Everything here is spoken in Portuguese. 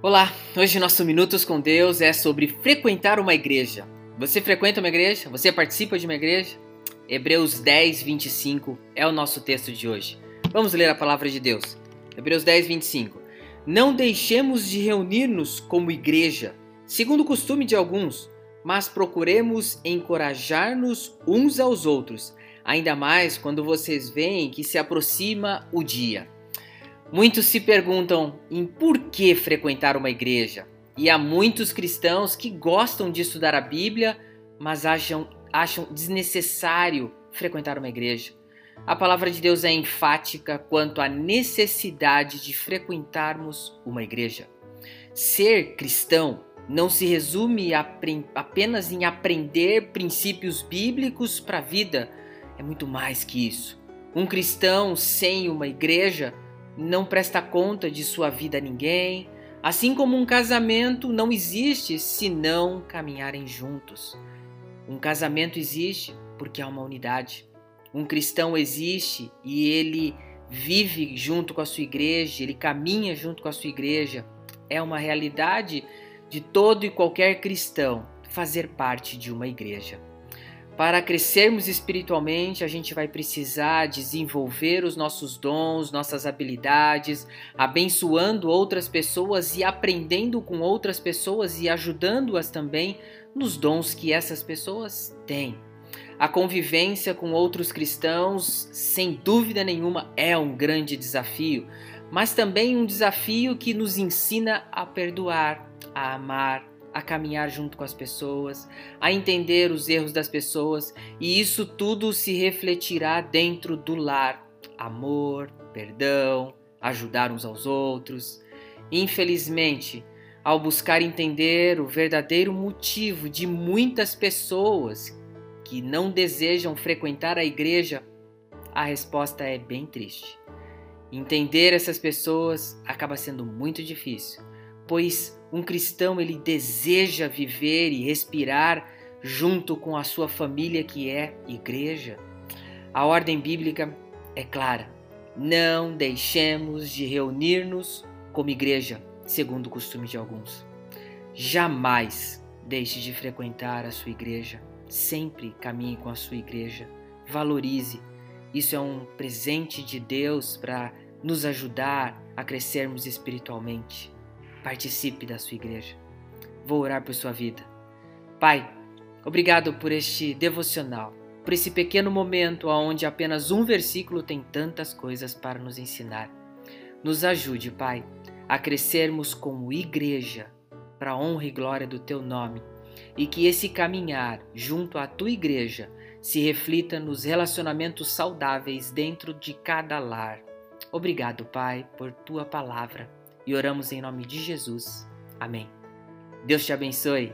Olá, hoje nosso Minutos com Deus é sobre frequentar uma igreja. Você frequenta uma igreja? Você participa de uma igreja? Hebreus 10, 25 é o nosso texto de hoje. Vamos ler a palavra de Deus. Hebreus 10, 25. Não deixemos de reunir-nos como igreja, segundo o costume de alguns, mas procuremos encorajar-nos uns aos outros, ainda mais quando vocês veem que se aproxima o dia. Muitos se perguntam em por que frequentar uma igreja. E há muitos cristãos que gostam de estudar a Bíblia, mas acham, acham desnecessário frequentar uma igreja. A palavra de Deus é enfática quanto à necessidade de frequentarmos uma igreja. Ser cristão não se resume apenas em aprender princípios bíblicos para a vida, é muito mais que isso. Um cristão sem uma igreja não presta conta de sua vida a ninguém, assim como um casamento não existe se não caminharem juntos. Um casamento existe porque há uma unidade. Um cristão existe e ele vive junto com a sua igreja, ele caminha junto com a sua igreja. É uma realidade de todo e qualquer cristão fazer parte de uma igreja. Para crescermos espiritualmente, a gente vai precisar desenvolver os nossos dons, nossas habilidades, abençoando outras pessoas e aprendendo com outras pessoas e ajudando-as também nos dons que essas pessoas têm. A convivência com outros cristãos, sem dúvida nenhuma, é um grande desafio, mas também um desafio que nos ensina a perdoar, a amar, a caminhar junto com as pessoas, a entender os erros das pessoas, e isso tudo se refletirá dentro do lar. Amor, perdão, ajudar uns aos outros. Infelizmente, ao buscar entender o verdadeiro motivo de muitas pessoas que não desejam frequentar a igreja, a resposta é bem triste. Entender essas pessoas acaba sendo muito difícil, pois um cristão ele deseja viver e respirar junto com a sua família que é igreja. A ordem bíblica é clara: não deixemos de reunir-nos como igreja, segundo o costume de alguns. Jamais deixe de frequentar a sua igreja. Sempre caminhe com a sua igreja. Valorize. Isso é um presente de Deus para nos ajudar a crescermos espiritualmente. Participe da sua igreja. Vou orar por sua vida. Pai, obrigado por este devocional, por esse pequeno momento onde apenas um versículo tem tantas coisas para nos ensinar. Nos ajude, Pai, a crescermos como igreja, para a honra e glória do Teu nome, e que esse caminhar junto à Tua igreja se reflita nos relacionamentos saudáveis dentro de cada lar. Obrigado, Pai, por Tua palavra e oramos em nome de Jesus. Amém. Deus te abençoe.